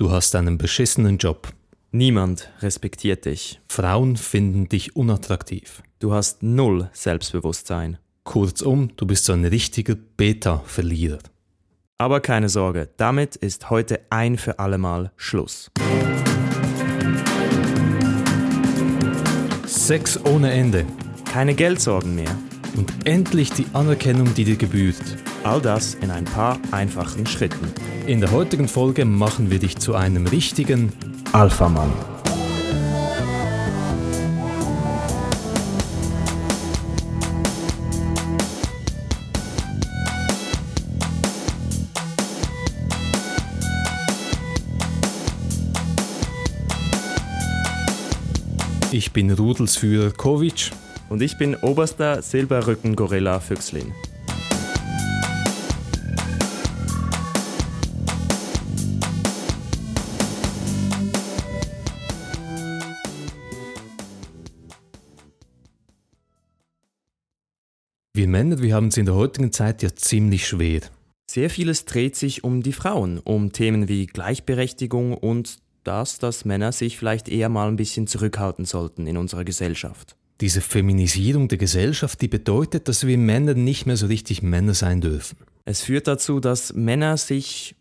Du hast einen beschissenen Job. Niemand respektiert dich. Frauen finden dich unattraktiv. Du hast null Selbstbewusstsein. Kurzum, du bist so ein richtiger Beta-Verlierer. Aber keine Sorge, damit ist heute ein für allemal Schluss. Sex ohne Ende. Keine Geldsorgen mehr. Und endlich die Anerkennung, die dir gebührt. All das in ein paar einfachen Schritten. In der heutigen Folge machen wir dich zu einem richtigen Alpha-Mann. Ich bin Rudelsführer Kovic. Und ich bin oberster Silberrücken-Gorilla Füchslin. Wir Männer, wir haben es in der heutigen Zeit ja ziemlich schwer. Sehr vieles dreht sich um die Frauen, um Themen wie Gleichberechtigung und das, dass Männer sich vielleicht eher mal ein bisschen zurückhalten sollten in unserer Gesellschaft. Diese Feminisierung der Gesellschaft, die bedeutet, dass wir Männer nicht mehr so richtig Männer sein dürfen. Es führt dazu, dass Männer sich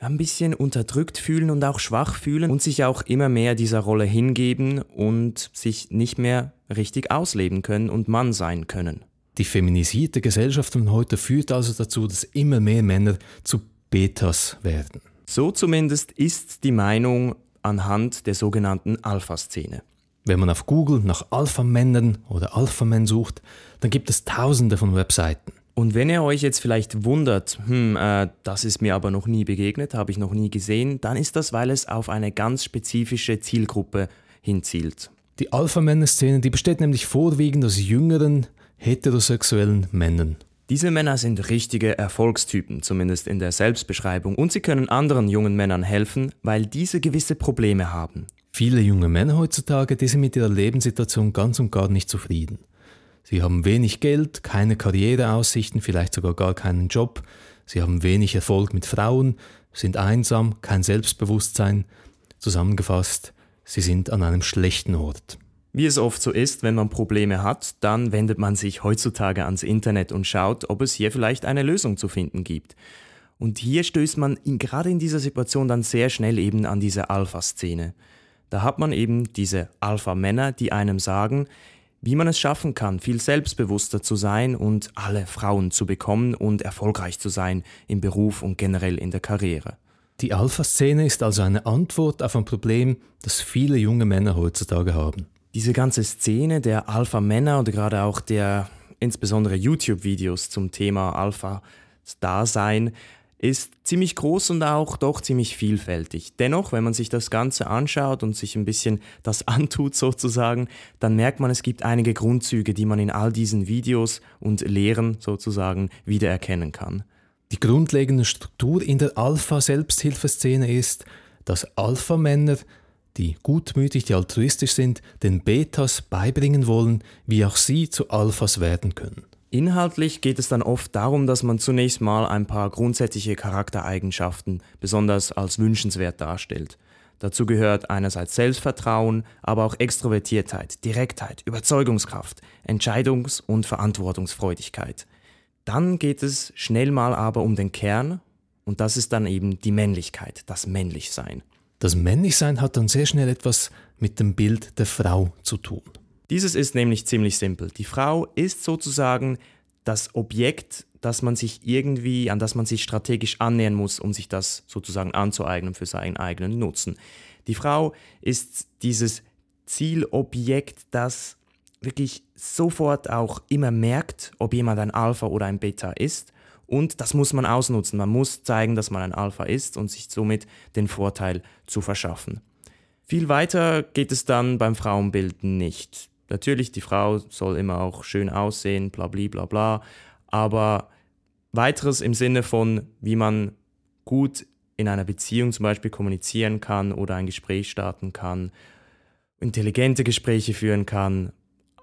ein bisschen unterdrückt fühlen und auch schwach fühlen und sich auch immer mehr dieser Rolle hingeben und sich nicht mehr richtig ausleben können und Mann sein können. Die feminisierte Gesellschaft von heute führt also dazu, dass immer mehr Männer zu Betas werden. So zumindest ist die Meinung anhand der sogenannten Alpha-Szene. Wenn man auf Google nach Alpha-Männern oder Alpha-Men sucht, dann gibt es tausende von Webseiten. Und wenn ihr euch jetzt vielleicht wundert, hm, äh, das ist mir aber noch nie begegnet, habe ich noch nie gesehen, dann ist das, weil es auf eine ganz spezifische Zielgruppe hinzielt. Die Alpha-Männer-Szene, die besteht nämlich vorwiegend aus jüngeren, heterosexuellen Männern. Diese Männer sind richtige Erfolgstypen, zumindest in der Selbstbeschreibung, und sie können anderen jungen Männern helfen, weil diese gewisse Probleme haben. Viele junge Männer heutzutage, die sind mit ihrer Lebenssituation ganz und gar nicht zufrieden. Sie haben wenig Geld, keine Karriereaussichten, vielleicht sogar gar keinen Job, sie haben wenig Erfolg mit Frauen, sind einsam, kein Selbstbewusstsein. Zusammengefasst, sie sind an einem schlechten Ort. Wie es oft so ist, wenn man Probleme hat, dann wendet man sich heutzutage ans Internet und schaut, ob es hier vielleicht eine Lösung zu finden gibt. Und hier stößt man in, gerade in dieser Situation dann sehr schnell eben an diese Alpha-Szene. Da hat man eben diese Alpha-Männer, die einem sagen, wie man es schaffen kann, viel selbstbewusster zu sein und alle Frauen zu bekommen und erfolgreich zu sein im Beruf und generell in der Karriere. Die Alpha-Szene ist also eine Antwort auf ein Problem, das viele junge Männer heutzutage haben diese ganze Szene der Alpha-Männer oder gerade auch der insbesondere YouTube-Videos zum Thema Alpha-Dasein ist ziemlich groß und auch doch ziemlich vielfältig. Dennoch, wenn man sich das Ganze anschaut und sich ein bisschen das antut sozusagen, dann merkt man, es gibt einige Grundzüge, die man in all diesen Videos und Lehren sozusagen wiedererkennen kann. Die grundlegende Struktur in der Alpha-Selbsthilfeszene ist, dass Alpha-Männer die gutmütig, die altruistisch sind, den Betas beibringen wollen, wie auch sie zu Alphas werden können. Inhaltlich geht es dann oft darum, dass man zunächst mal ein paar grundsätzliche Charaktereigenschaften besonders als wünschenswert darstellt. Dazu gehört einerseits Selbstvertrauen, aber auch Extrovertiertheit, Direktheit, Überzeugungskraft, Entscheidungs- und Verantwortungsfreudigkeit. Dann geht es schnell mal aber um den Kern, und das ist dann eben die Männlichkeit, das Männlichsein. Das Männlichsein hat dann sehr schnell etwas mit dem Bild der Frau zu tun. Dieses ist nämlich ziemlich simpel. Die Frau ist sozusagen das Objekt, das man sich irgendwie, an das man sich strategisch annähern muss, um sich das sozusagen anzueignen für seinen eigenen Nutzen. Die Frau ist dieses Zielobjekt, das wirklich sofort auch immer merkt, ob jemand ein Alpha oder ein Beta ist und das muss man ausnutzen. Man muss zeigen, dass man ein Alpha ist und sich somit den Vorteil zu verschaffen. Viel weiter geht es dann beim Frauenbild nicht. Natürlich, die Frau soll immer auch schön aussehen, bla bla bla bla. Aber weiteres im Sinne von, wie man gut in einer Beziehung zum Beispiel kommunizieren kann oder ein Gespräch starten kann, intelligente Gespräche führen kann,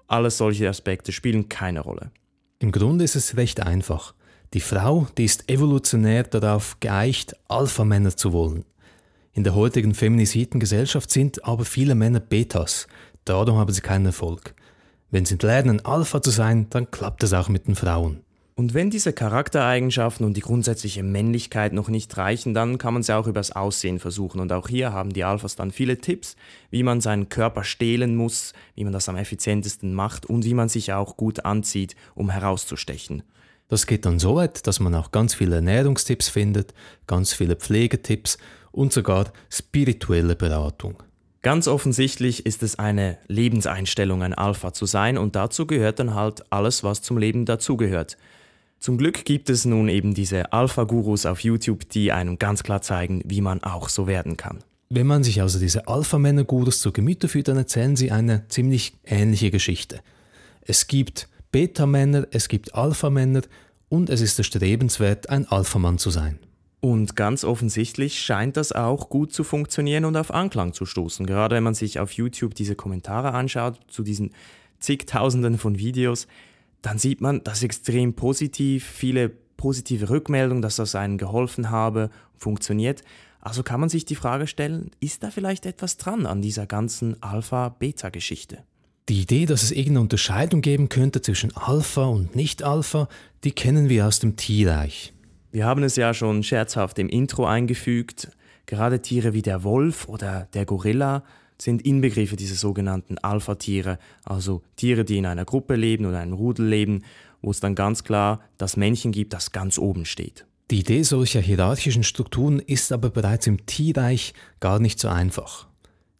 alles solche Aspekte spielen keine Rolle. Im Grunde ist es recht einfach. Die Frau, die ist evolutionär darauf geeicht, Alpha-Männer zu wollen. In der heutigen feminisierten Gesellschaft sind aber viele Männer Betas. Darum haben sie keinen Erfolg. Wenn sie lernen, Alpha zu sein, dann klappt es auch mit den Frauen. Und wenn diese Charaktereigenschaften und die grundsätzliche Männlichkeit noch nicht reichen, dann kann man sie auch übers Aussehen versuchen. Und auch hier haben die Alphas dann viele Tipps, wie man seinen Körper stehlen muss, wie man das am effizientesten macht und wie man sich auch gut anzieht, um herauszustechen. Das geht dann so weit, dass man auch ganz viele Ernährungstipps findet, ganz viele Pflegetipps und sogar spirituelle Beratung. Ganz offensichtlich ist es eine Lebenseinstellung, ein Alpha zu sein und dazu gehört dann halt alles, was zum Leben dazugehört. Zum Glück gibt es nun eben diese Alpha-Gurus auf YouTube, die einem ganz klar zeigen, wie man auch so werden kann. Wenn man sich also diese Alpha-Männer-Gurus zu Gemüte führt, dann erzählen sie eine ziemlich ähnliche Geschichte. Es gibt Beta-Männer, es gibt Alpha-Männer und es ist erstrebenswert, ein Alpha-Mann zu sein. Und ganz offensichtlich scheint das auch gut zu funktionieren und auf Anklang zu stoßen. Gerade wenn man sich auf YouTube diese Kommentare anschaut zu diesen zigtausenden von Videos, dann sieht man das extrem positiv, viele positive Rückmeldungen, dass das einem geholfen habe, funktioniert. Also kann man sich die Frage stellen, ist da vielleicht etwas dran an dieser ganzen Alpha-Beta-Geschichte? Die Idee, dass es irgendeine Unterscheidung geben könnte zwischen Alpha und Nicht-Alpha, die kennen wir aus dem Tierreich. Wir haben es ja schon scherzhaft im Intro eingefügt. Gerade Tiere wie der Wolf oder der Gorilla sind Inbegriffe dieser sogenannten Alpha-Tiere, also Tiere, die in einer Gruppe leben oder einem Rudel leben, wo es dann ganz klar das Männchen gibt, das ganz oben steht. Die Idee solcher hierarchischen Strukturen ist aber bereits im Tierreich gar nicht so einfach.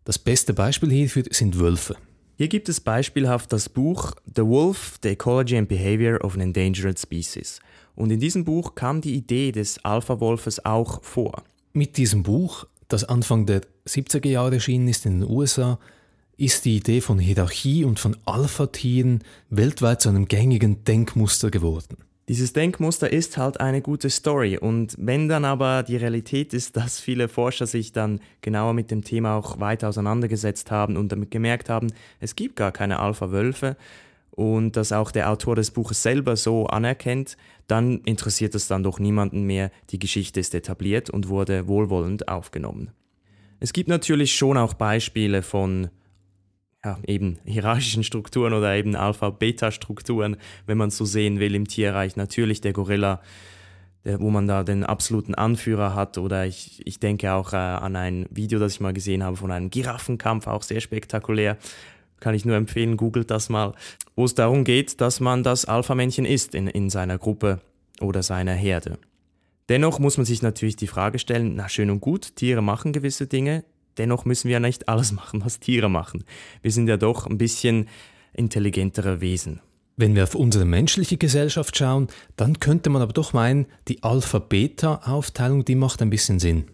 Das beste Beispiel hierfür sind Wölfe. Hier gibt es beispielhaft das Buch The Wolf, The Ecology and Behavior of an Endangered Species. Und in diesem Buch kam die Idee des Alpha-Wolfes auch vor. Mit diesem Buch das Anfang der 70er Jahre erschienen ist in den USA, ist die Idee von Hierarchie und von Alpha-Tieren weltweit zu einem gängigen Denkmuster geworden. Dieses Denkmuster ist halt eine gute Story und wenn dann aber die Realität ist, dass viele Forscher sich dann genauer mit dem Thema auch weiter auseinandergesetzt haben und damit gemerkt haben, es gibt gar keine Alpha-Wölfe und dass auch der Autor des Buches selber so anerkennt, dann interessiert es dann doch niemanden mehr, die Geschichte ist etabliert und wurde wohlwollend aufgenommen. Es gibt natürlich schon auch Beispiele von ja, eben hierarchischen Strukturen oder eben Alpha-Beta-Strukturen, wenn man so sehen will im Tierreich. Natürlich der Gorilla, der, wo man da den absoluten Anführer hat. Oder ich, ich denke auch äh, an ein Video, das ich mal gesehen habe von einem Giraffenkampf, auch sehr spektakulär. Kann ich nur empfehlen, googelt das mal. Wo es darum geht, dass man das Alpha-Männchen ist in, in seiner Gruppe oder seiner Herde. Dennoch muss man sich natürlich die Frage stellen, na schön und gut, Tiere machen gewisse Dinge, dennoch müssen wir ja nicht alles machen, was Tiere machen. Wir sind ja doch ein bisschen intelligentere Wesen. Wenn wir auf unsere menschliche Gesellschaft schauen, dann könnte man aber doch meinen, die Alpha-Beta-Aufteilung, die macht ein bisschen Sinn.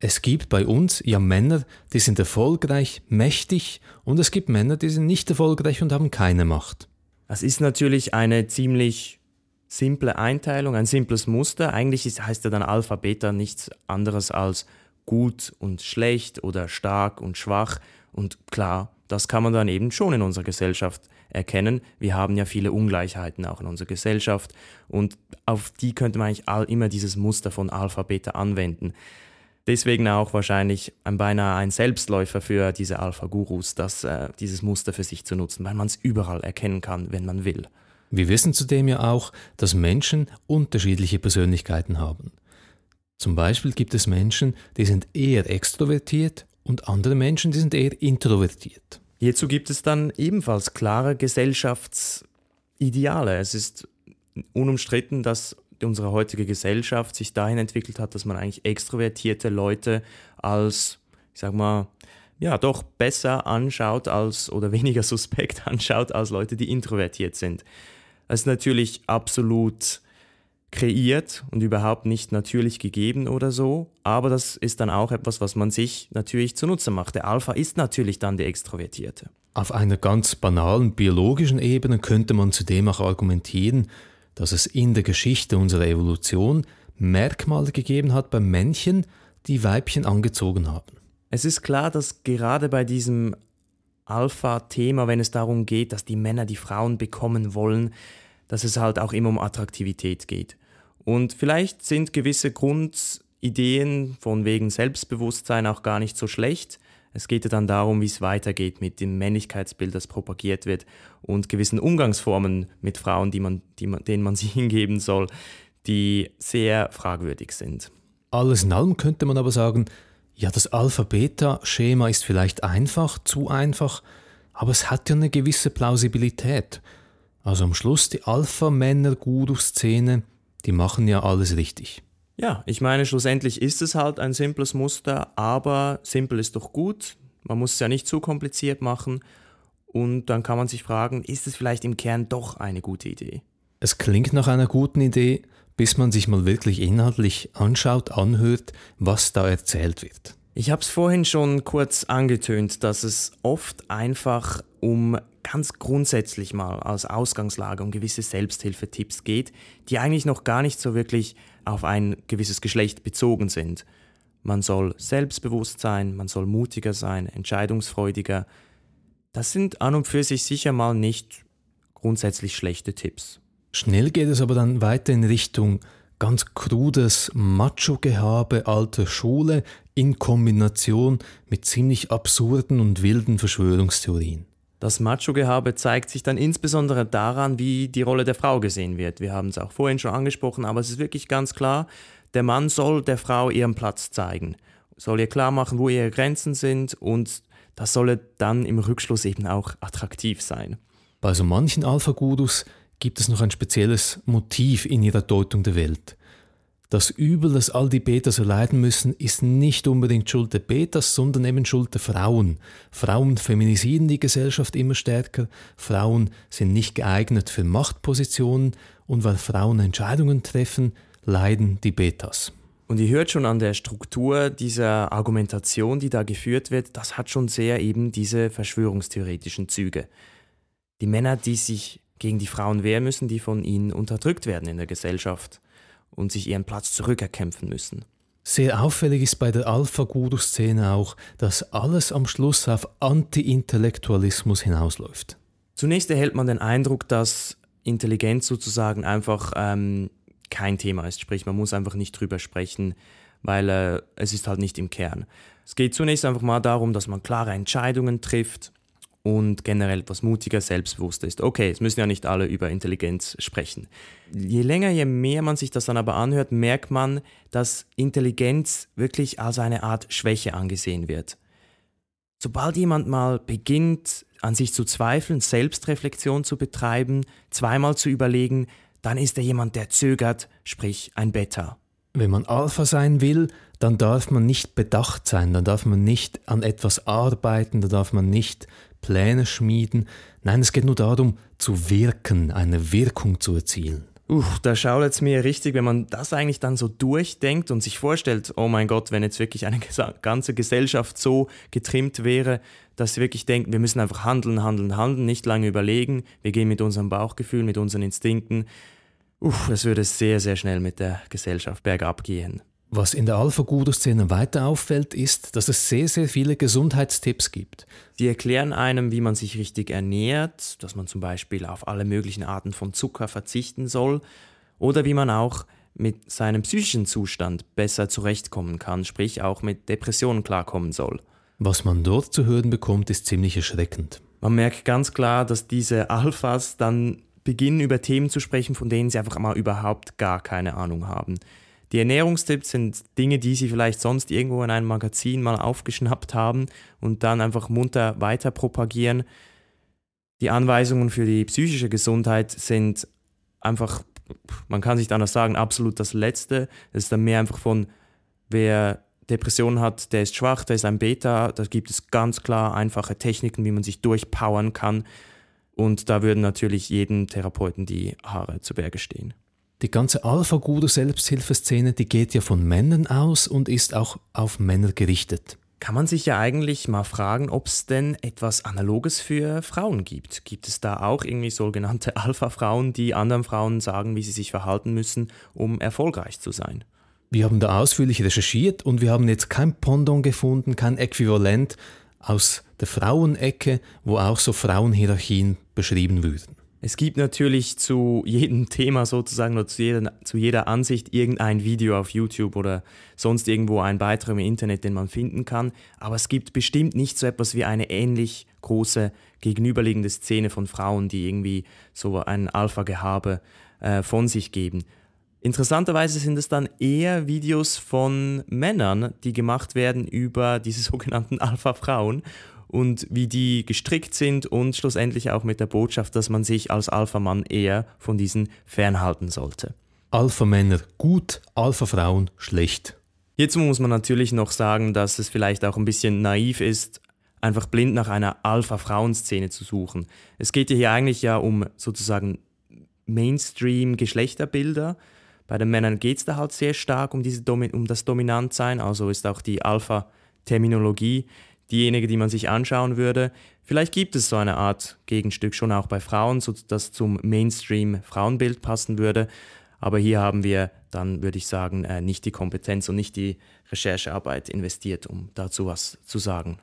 Es gibt bei uns ja Männer, die sind erfolgreich, mächtig und es gibt Männer, die sind nicht erfolgreich und haben keine Macht. Das ist natürlich eine ziemlich simple Einteilung, ein simples Muster. Eigentlich ist, heißt ja dann Alpha Beta nichts anderes als gut und schlecht oder stark und schwach. Und klar, das kann man dann eben schon in unserer Gesellschaft erkennen. Wir haben ja viele Ungleichheiten auch in unserer Gesellschaft und auf die könnte man eigentlich all, immer dieses Muster von Alpha Beta anwenden. Deswegen auch wahrscheinlich ein beinahe ein Selbstläufer für diese Alpha-Gurus, äh, dieses Muster für sich zu nutzen, weil man es überall erkennen kann, wenn man will. Wir wissen zudem ja auch, dass Menschen unterschiedliche Persönlichkeiten haben. Zum Beispiel gibt es Menschen, die sind eher extrovertiert und andere Menschen, die sind eher introvertiert. Hierzu gibt es dann ebenfalls klare Gesellschaftsideale. Es ist unumstritten, dass unsere heutige Gesellschaft sich dahin entwickelt hat, dass man eigentlich extrovertierte Leute als, ich sag mal, ja, doch besser anschaut als oder weniger suspekt anschaut als Leute, die introvertiert sind. Das ist natürlich absolut kreiert und überhaupt nicht natürlich gegeben oder so, aber das ist dann auch etwas, was man sich natürlich zunutze macht. Der Alpha ist natürlich dann der Extrovertierte. Auf einer ganz banalen biologischen Ebene könnte man zudem auch argumentieren, dass es in der Geschichte unserer Evolution Merkmale gegeben hat bei Männchen, die Weibchen angezogen haben. Es ist klar, dass gerade bei diesem Alpha-Thema, wenn es darum geht, dass die Männer die Frauen bekommen wollen, dass es halt auch immer um Attraktivität geht. Und vielleicht sind gewisse Grund, Ideen von wegen Selbstbewusstsein auch gar nicht so schlecht. Es geht ja dann darum, wie es weitergeht mit dem Männlichkeitsbild, das propagiert wird und gewissen Umgangsformen mit Frauen, die man, die man, denen man sie hingeben soll, die sehr fragwürdig sind. Alles in allem könnte man aber sagen, ja, das Alpha-Beta-Schema ist vielleicht einfach, zu einfach, aber es hat ja eine gewisse Plausibilität. Also am Schluss die Alpha-Männer-Guru-Szene, die machen ja alles richtig. Ja, ich meine, schlussendlich ist es halt ein simples Muster, aber simpel ist doch gut. Man muss es ja nicht zu kompliziert machen. Und dann kann man sich fragen, ist es vielleicht im Kern doch eine gute Idee? Es klingt nach einer guten Idee, bis man sich mal wirklich inhaltlich anschaut, anhört, was da erzählt wird. Ich habe es vorhin schon kurz angetönt, dass es oft einfach um ganz grundsätzlich mal als Ausgangslage um gewisse Selbsthilfetipps geht, die eigentlich noch gar nicht so wirklich auf ein gewisses Geschlecht bezogen sind. Man soll selbstbewusst sein, man soll mutiger sein, entscheidungsfreudiger. Das sind an und für sich sicher mal nicht grundsätzlich schlechte Tipps. Schnell geht es aber dann weiter in Richtung ganz krudes Macho-Gehabe alter Schule in Kombination mit ziemlich absurden und wilden Verschwörungstheorien. Das Macho-Gehabe zeigt sich dann insbesondere daran, wie die Rolle der Frau gesehen wird. Wir haben es auch vorhin schon angesprochen, aber es ist wirklich ganz klar, der Mann soll der Frau ihren Platz zeigen, soll ihr klar machen, wo ihre Grenzen sind und das solle dann im Rückschluss eben auch attraktiv sein. Bei so manchen Alpha-Gurus gibt es noch ein spezielles Motiv in ihrer Deutung der Welt. Das Übel, das all die Betas so leiden müssen, ist nicht unbedingt Schuld der Betas, sondern eben Schuld der Frauen. Frauen feminisieren die Gesellschaft immer stärker, Frauen sind nicht geeignet für Machtpositionen und weil Frauen Entscheidungen treffen, leiden die Betas. Und ihr hört schon an der Struktur dieser Argumentation, die da geführt wird, das hat schon sehr eben diese verschwörungstheoretischen Züge. Die Männer, die sich gegen die Frauen wehren müssen, die von ihnen unterdrückt werden in der Gesellschaft und sich ihren Platz zurückerkämpfen müssen. Sehr auffällig ist bei der Alpha-Guru-Szene auch, dass alles am Schluss auf Anti-Intellektualismus hinausläuft. Zunächst erhält man den Eindruck, dass Intelligenz sozusagen einfach ähm, kein Thema ist, sprich man muss einfach nicht drüber sprechen, weil äh, es ist halt nicht im Kern. Es geht zunächst einfach mal darum, dass man klare Entscheidungen trifft, und generell etwas mutiger, selbstbewusster ist. Okay, es müssen ja nicht alle über Intelligenz sprechen. Je länger, je mehr man sich das dann aber anhört, merkt man, dass Intelligenz wirklich als eine Art Schwäche angesehen wird. Sobald jemand mal beginnt, an sich zu zweifeln, Selbstreflexion zu betreiben, zweimal zu überlegen, dann ist er jemand, der zögert, sprich ein Beta. Wenn man Alpha sein will, dann darf man nicht bedacht sein, dann darf man nicht an etwas arbeiten, dann darf man nicht Pläne schmieden. Nein, es geht nur darum, zu wirken, eine Wirkung zu erzielen. Uff, da schaut es mir richtig, wenn man das eigentlich dann so durchdenkt und sich vorstellt, oh mein Gott, wenn jetzt wirklich eine ganze Gesellschaft so getrimmt wäre, dass sie wirklich denken, wir müssen einfach handeln, handeln, handeln, nicht lange überlegen, wir gehen mit unserem Bauchgefühl, mit unseren Instinkten. Uff, es würde sehr, sehr schnell mit der Gesellschaft bergab gehen. Was in der Alpha-Guru-Szene weiter auffällt, ist, dass es sehr, sehr viele Gesundheitstipps gibt. Die erklären einem, wie man sich richtig ernährt, dass man zum Beispiel auf alle möglichen Arten von Zucker verzichten soll oder wie man auch mit seinem psychischen Zustand besser zurechtkommen kann, sprich auch mit Depressionen klarkommen soll. Was man dort zu hören bekommt, ist ziemlich erschreckend. Man merkt ganz klar, dass diese Alphas dann beginnen über Themen zu sprechen, von denen sie einfach mal überhaupt gar keine Ahnung haben. Die Ernährungstipps sind Dinge, die Sie vielleicht sonst irgendwo in einem Magazin mal aufgeschnappt haben und dann einfach munter weiter propagieren. Die Anweisungen für die psychische Gesundheit sind einfach, man kann sich anders sagen, absolut das Letzte. Es ist dann mehr einfach von, wer Depressionen hat, der ist schwach, der ist ein Beta. Da gibt es ganz klar einfache Techniken, wie man sich durchpowern kann. Und da würden natürlich jedem Therapeuten die Haare zu Berge stehen. Die ganze Alpha-Guru-Selbsthilfeszene, die geht ja von Männern aus und ist auch auf Männer gerichtet. Kann man sich ja eigentlich mal fragen, ob es denn etwas Analoges für Frauen gibt. Gibt es da auch irgendwie sogenannte Alpha-Frauen, die anderen Frauen sagen, wie sie sich verhalten müssen, um erfolgreich zu sein? Wir haben da ausführlich recherchiert und wir haben jetzt kein Pendant gefunden, kein Äquivalent aus der Frauenecke, wo auch so Frauenhierarchien beschrieben würden. Es gibt natürlich zu jedem Thema sozusagen oder zu jeder, zu jeder Ansicht irgendein Video auf YouTube oder sonst irgendwo einen Beitrag im Internet, den man finden kann. Aber es gibt bestimmt nicht so etwas wie eine ähnlich große gegenüberliegende Szene von Frauen, die irgendwie so ein Alpha-Gehabe äh, von sich geben. Interessanterweise sind es dann eher Videos von Männern, die gemacht werden über diese sogenannten Alpha-Frauen und wie die gestrickt sind und schlussendlich auch mit der Botschaft, dass man sich als Alpha-Mann eher von diesen fernhalten sollte. Alpha-Männer gut, Alpha-Frauen schlecht. Hierzu muss man natürlich noch sagen, dass es vielleicht auch ein bisschen naiv ist, einfach blind nach einer Alpha-Frauenszene zu suchen. Es geht hier eigentlich ja um sozusagen Mainstream-Geschlechterbilder. Bei den Männern geht es da halt sehr stark um, diese Domin um das Dominantsein, also ist auch die Alpha-Terminologie diejenige, die man sich anschauen würde. Vielleicht gibt es so eine Art Gegenstück schon auch bei Frauen, so das zum Mainstream-Frauenbild passen würde. Aber hier haben wir dann, würde ich sagen, äh, nicht die Kompetenz und nicht die Recherchearbeit investiert, um dazu was zu sagen.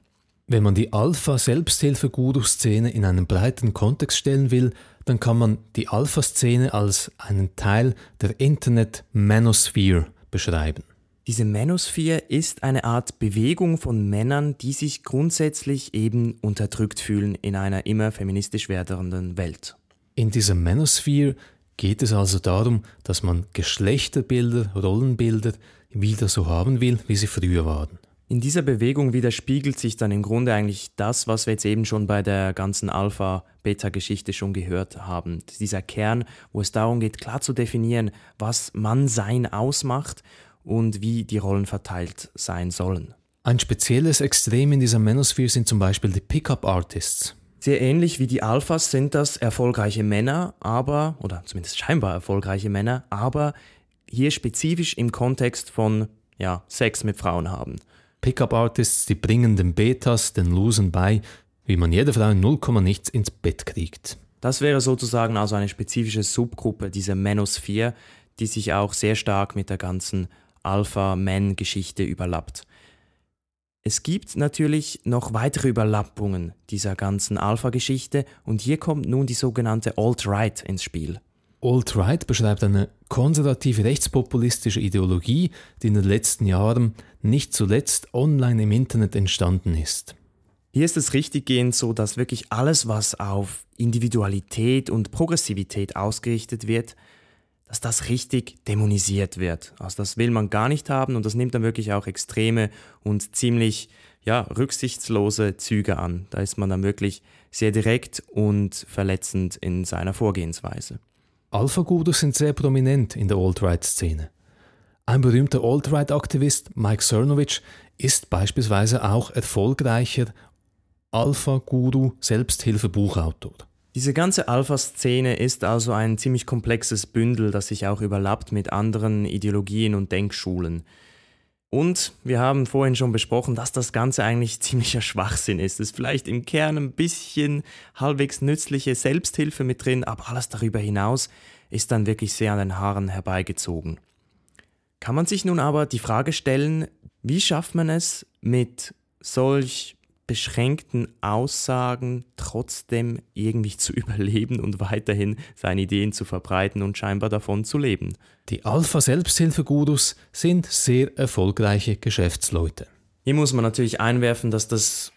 Wenn man die Alpha-Selbsthilfe-Guru-Szene in einen breiten Kontext stellen will, dann kann man die Alpha-Szene als einen Teil der Internet-Manosphere beschreiben. Diese Manosphere ist eine Art Bewegung von Männern, die sich grundsätzlich eben unterdrückt fühlen in einer immer feministisch werdenden Welt. In dieser Manosphere geht es also darum, dass man Geschlechterbilder, Rollenbilder wieder so haben will, wie sie früher waren. In dieser Bewegung widerspiegelt sich dann im Grunde eigentlich das, was wir jetzt eben schon bei der ganzen Alpha-Beta-Geschichte schon gehört haben. Dieser Kern, wo es darum geht, klar zu definieren, was Mannsein ausmacht und wie die Rollen verteilt sein sollen. Ein spezielles Extrem in dieser Manosphere sind zum Beispiel die Pickup-Artists. Sehr ähnlich wie die Alphas sind das erfolgreiche Männer, aber, oder zumindest scheinbar erfolgreiche Männer, aber hier spezifisch im Kontext von ja, Sex mit Frauen haben. Pickup-Artists, die bringen den Betas, den Losern bei, wie man jede Frau in 0, nichts ins Bett kriegt. Das wäre sozusagen also eine spezifische Subgruppe dieser Manosphere, die sich auch sehr stark mit der ganzen Alpha-Man-Geschichte überlappt. Es gibt natürlich noch weitere Überlappungen dieser ganzen Alpha-Geschichte und hier kommt nun die sogenannte Alt-Right ins Spiel. Alt-Right beschreibt eine konservative rechtspopulistische Ideologie, die in den letzten Jahren nicht zuletzt online im Internet entstanden ist. Hier ist es richtiggehend so, dass wirklich alles, was auf Individualität und Progressivität ausgerichtet wird, dass das richtig dämonisiert wird. Also das will man gar nicht haben und das nimmt dann wirklich auch extreme und ziemlich ja, rücksichtslose Züge an. Da ist man dann wirklich sehr direkt und verletzend in seiner Vorgehensweise. Alpha-Gurus sind sehr prominent in der Alt-Right-Szene. Ein berühmter Alt-Right-Aktivist, Mike Cernovich, ist beispielsweise auch erfolgreicher Alpha-Guru-Selbsthilfe-Buchautor. Diese ganze Alpha-Szene ist also ein ziemlich komplexes Bündel, das sich auch überlappt mit anderen Ideologien und Denkschulen. Und wir haben vorhin schon besprochen, dass das Ganze eigentlich ziemlicher Schwachsinn ist. Es ist vielleicht im Kern ein bisschen halbwegs nützliche Selbsthilfe mit drin, aber alles darüber hinaus ist dann wirklich sehr an den Haaren herbeigezogen. Kann man sich nun aber die Frage stellen, wie schafft man es mit solch beschränkten Aussagen trotzdem irgendwie zu überleben und weiterhin seine Ideen zu verbreiten und scheinbar davon zu leben. Die Alpha-Selbsthilfegurus sind sehr erfolgreiche Geschäftsleute. Hier muss man natürlich einwerfen, dass das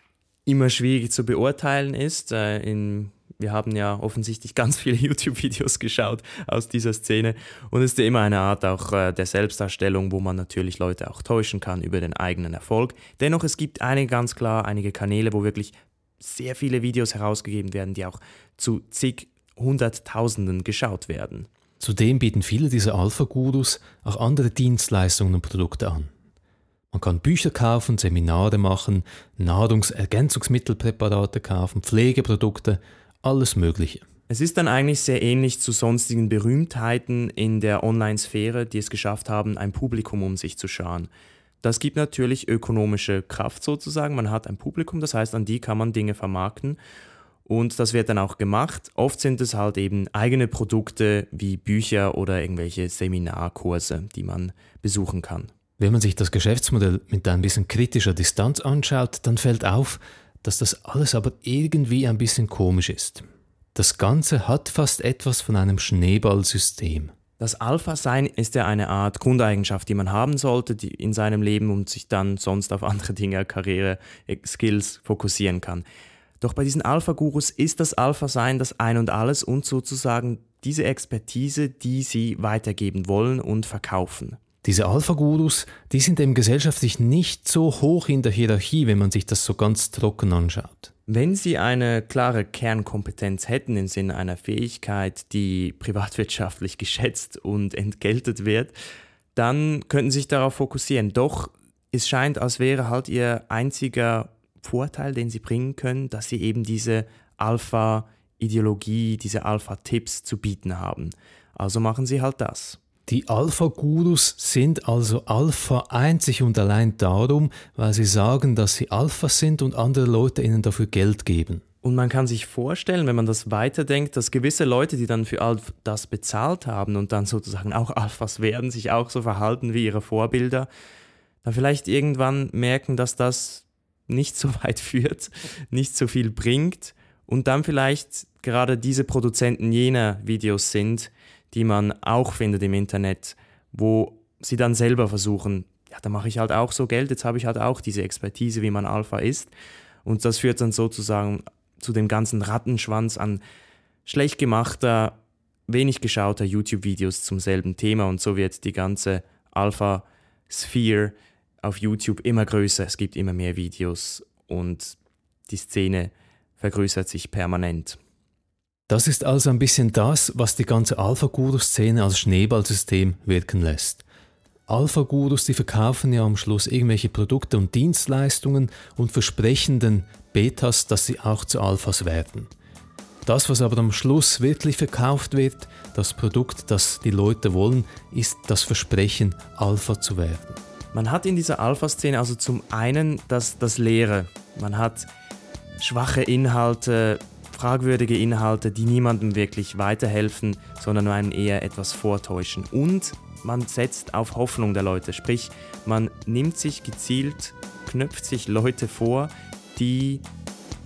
immer schwierig zu beurteilen ist. Äh, in wir haben ja offensichtlich ganz viele YouTube-Videos geschaut aus dieser Szene und es ist immer eine Art auch äh, der Selbstdarstellung, wo man natürlich Leute auch täuschen kann über den eigenen Erfolg. Dennoch, es gibt einige ganz klar, einige Kanäle, wo wirklich sehr viele Videos herausgegeben werden, die auch zu zig Hunderttausenden geschaut werden. Zudem bieten viele dieser Alpha-Gurus auch andere Dienstleistungen und Produkte an. Man kann Bücher kaufen, Seminare machen, Nahrungsergänzungsmittelpräparate kaufen, Pflegeprodukte alles Mögliche. Es ist dann eigentlich sehr ähnlich zu sonstigen Berühmtheiten in der Online-Sphäre, die es geschafft haben, ein Publikum um sich zu scharen. Das gibt natürlich ökonomische Kraft sozusagen. Man hat ein Publikum, das heißt, an die kann man Dinge vermarkten. Und das wird dann auch gemacht. Oft sind es halt eben eigene Produkte wie Bücher oder irgendwelche Seminarkurse, die man besuchen kann. Wenn man sich das Geschäftsmodell mit ein bisschen kritischer Distanz anschaut, dann fällt auf, dass das alles aber irgendwie ein bisschen komisch ist. Das Ganze hat fast etwas von einem Schneeballsystem. Das Alpha-Sein ist ja eine Art Grundeigenschaft, die man haben sollte die in seinem Leben und sich dann sonst auf andere Dinge, Karriere, Skills fokussieren kann. Doch bei diesen Alpha-Gurus ist das Alpha-Sein das Ein und Alles und sozusagen diese Expertise, die sie weitergeben wollen und verkaufen. Diese Alpha-Gurus, die sind eben gesellschaftlich nicht so hoch in der Hierarchie, wenn man sich das so ganz trocken anschaut. Wenn Sie eine klare Kernkompetenz hätten im Sinne einer Fähigkeit, die privatwirtschaftlich geschätzt und entgeltet wird, dann könnten Sie sich darauf fokussieren. Doch es scheint, als wäre halt Ihr einziger Vorteil, den Sie bringen können, dass Sie eben diese Alpha-Ideologie, diese Alpha-Tipps zu bieten haben. Also machen Sie halt das. Die Alpha-Gurus sind also Alpha einzig und allein darum, weil sie sagen, dass sie Alpha sind und andere Leute ihnen dafür Geld geben. Und man kann sich vorstellen, wenn man das weiterdenkt, dass gewisse Leute, die dann für all das bezahlt haben und dann sozusagen auch Alphas werden, sich auch so verhalten wie ihre Vorbilder, dann vielleicht irgendwann merken, dass das nicht so weit führt, nicht so viel bringt und dann vielleicht gerade diese Produzenten jener Videos sind, die man auch findet im Internet, wo sie dann selber versuchen, ja, da mache ich halt auch so Geld, jetzt habe ich halt auch diese Expertise, wie man Alpha ist. Und das führt dann sozusagen zu dem ganzen Rattenschwanz an schlecht gemachter, wenig geschauter YouTube-Videos zum selben Thema und so wird die ganze Alpha-Sphere auf YouTube immer größer. Es gibt immer mehr Videos und die Szene vergrößert sich permanent. Das ist also ein bisschen das, was die ganze Alpha-Guru-Szene als Schneeballsystem wirken lässt. Alpha-Gurus, die verkaufen ja am Schluss irgendwelche Produkte und Dienstleistungen und versprechen den Betas, dass sie auch zu Alphas werden. Das, was aber am Schluss wirklich verkauft wird, das Produkt, das die Leute wollen, ist das Versprechen, Alpha zu werden. Man hat in dieser Alpha-Szene also zum einen das, das Leere. Man hat schwache Inhalte, fragwürdige Inhalte, die niemandem wirklich weiterhelfen, sondern einem eher etwas vortäuschen. Und man setzt auf Hoffnung der Leute, sprich man nimmt sich gezielt, knöpft sich Leute vor, die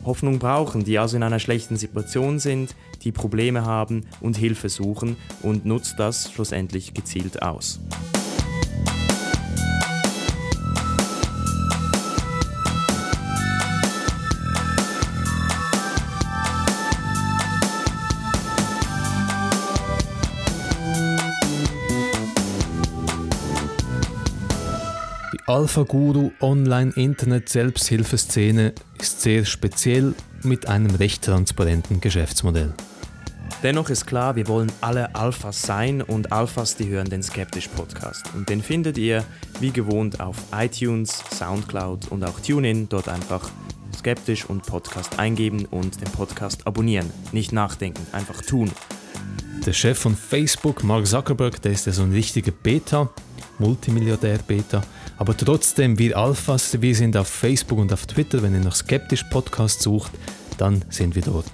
Hoffnung brauchen, die also in einer schlechten Situation sind, die Probleme haben und Hilfe suchen und nutzt das schlussendlich gezielt aus. Alpha Guru Online Internet Selbsthilfeszene ist sehr speziell mit einem recht transparenten Geschäftsmodell. Dennoch ist klar, wir wollen alle Alphas sein und Alphas, die hören den Skeptisch Podcast. Und den findet ihr wie gewohnt auf iTunes, Soundcloud und auch TuneIn. Dort einfach Skeptisch und Podcast eingeben und den Podcast abonnieren. Nicht nachdenken, einfach tun. Der Chef von Facebook, Mark Zuckerberg, der ist ja so ein richtiger Beta, Multimilliardär-Beta. Aber trotzdem, wir Alphas, wir sind auf Facebook und auf Twitter. Wenn ihr nach Skeptisch Podcast sucht, dann sind wir dort.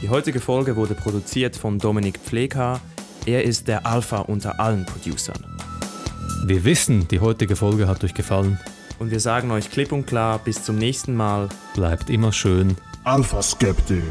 Die heutige Folge wurde produziert von Dominik Pfleghaar. Er ist der Alpha unter allen Producern. Wir wissen, die heutige Folge hat euch gefallen. Und wir sagen euch klipp und klar, bis zum nächsten Mal. Bleibt immer schön. Alpha skeptisch.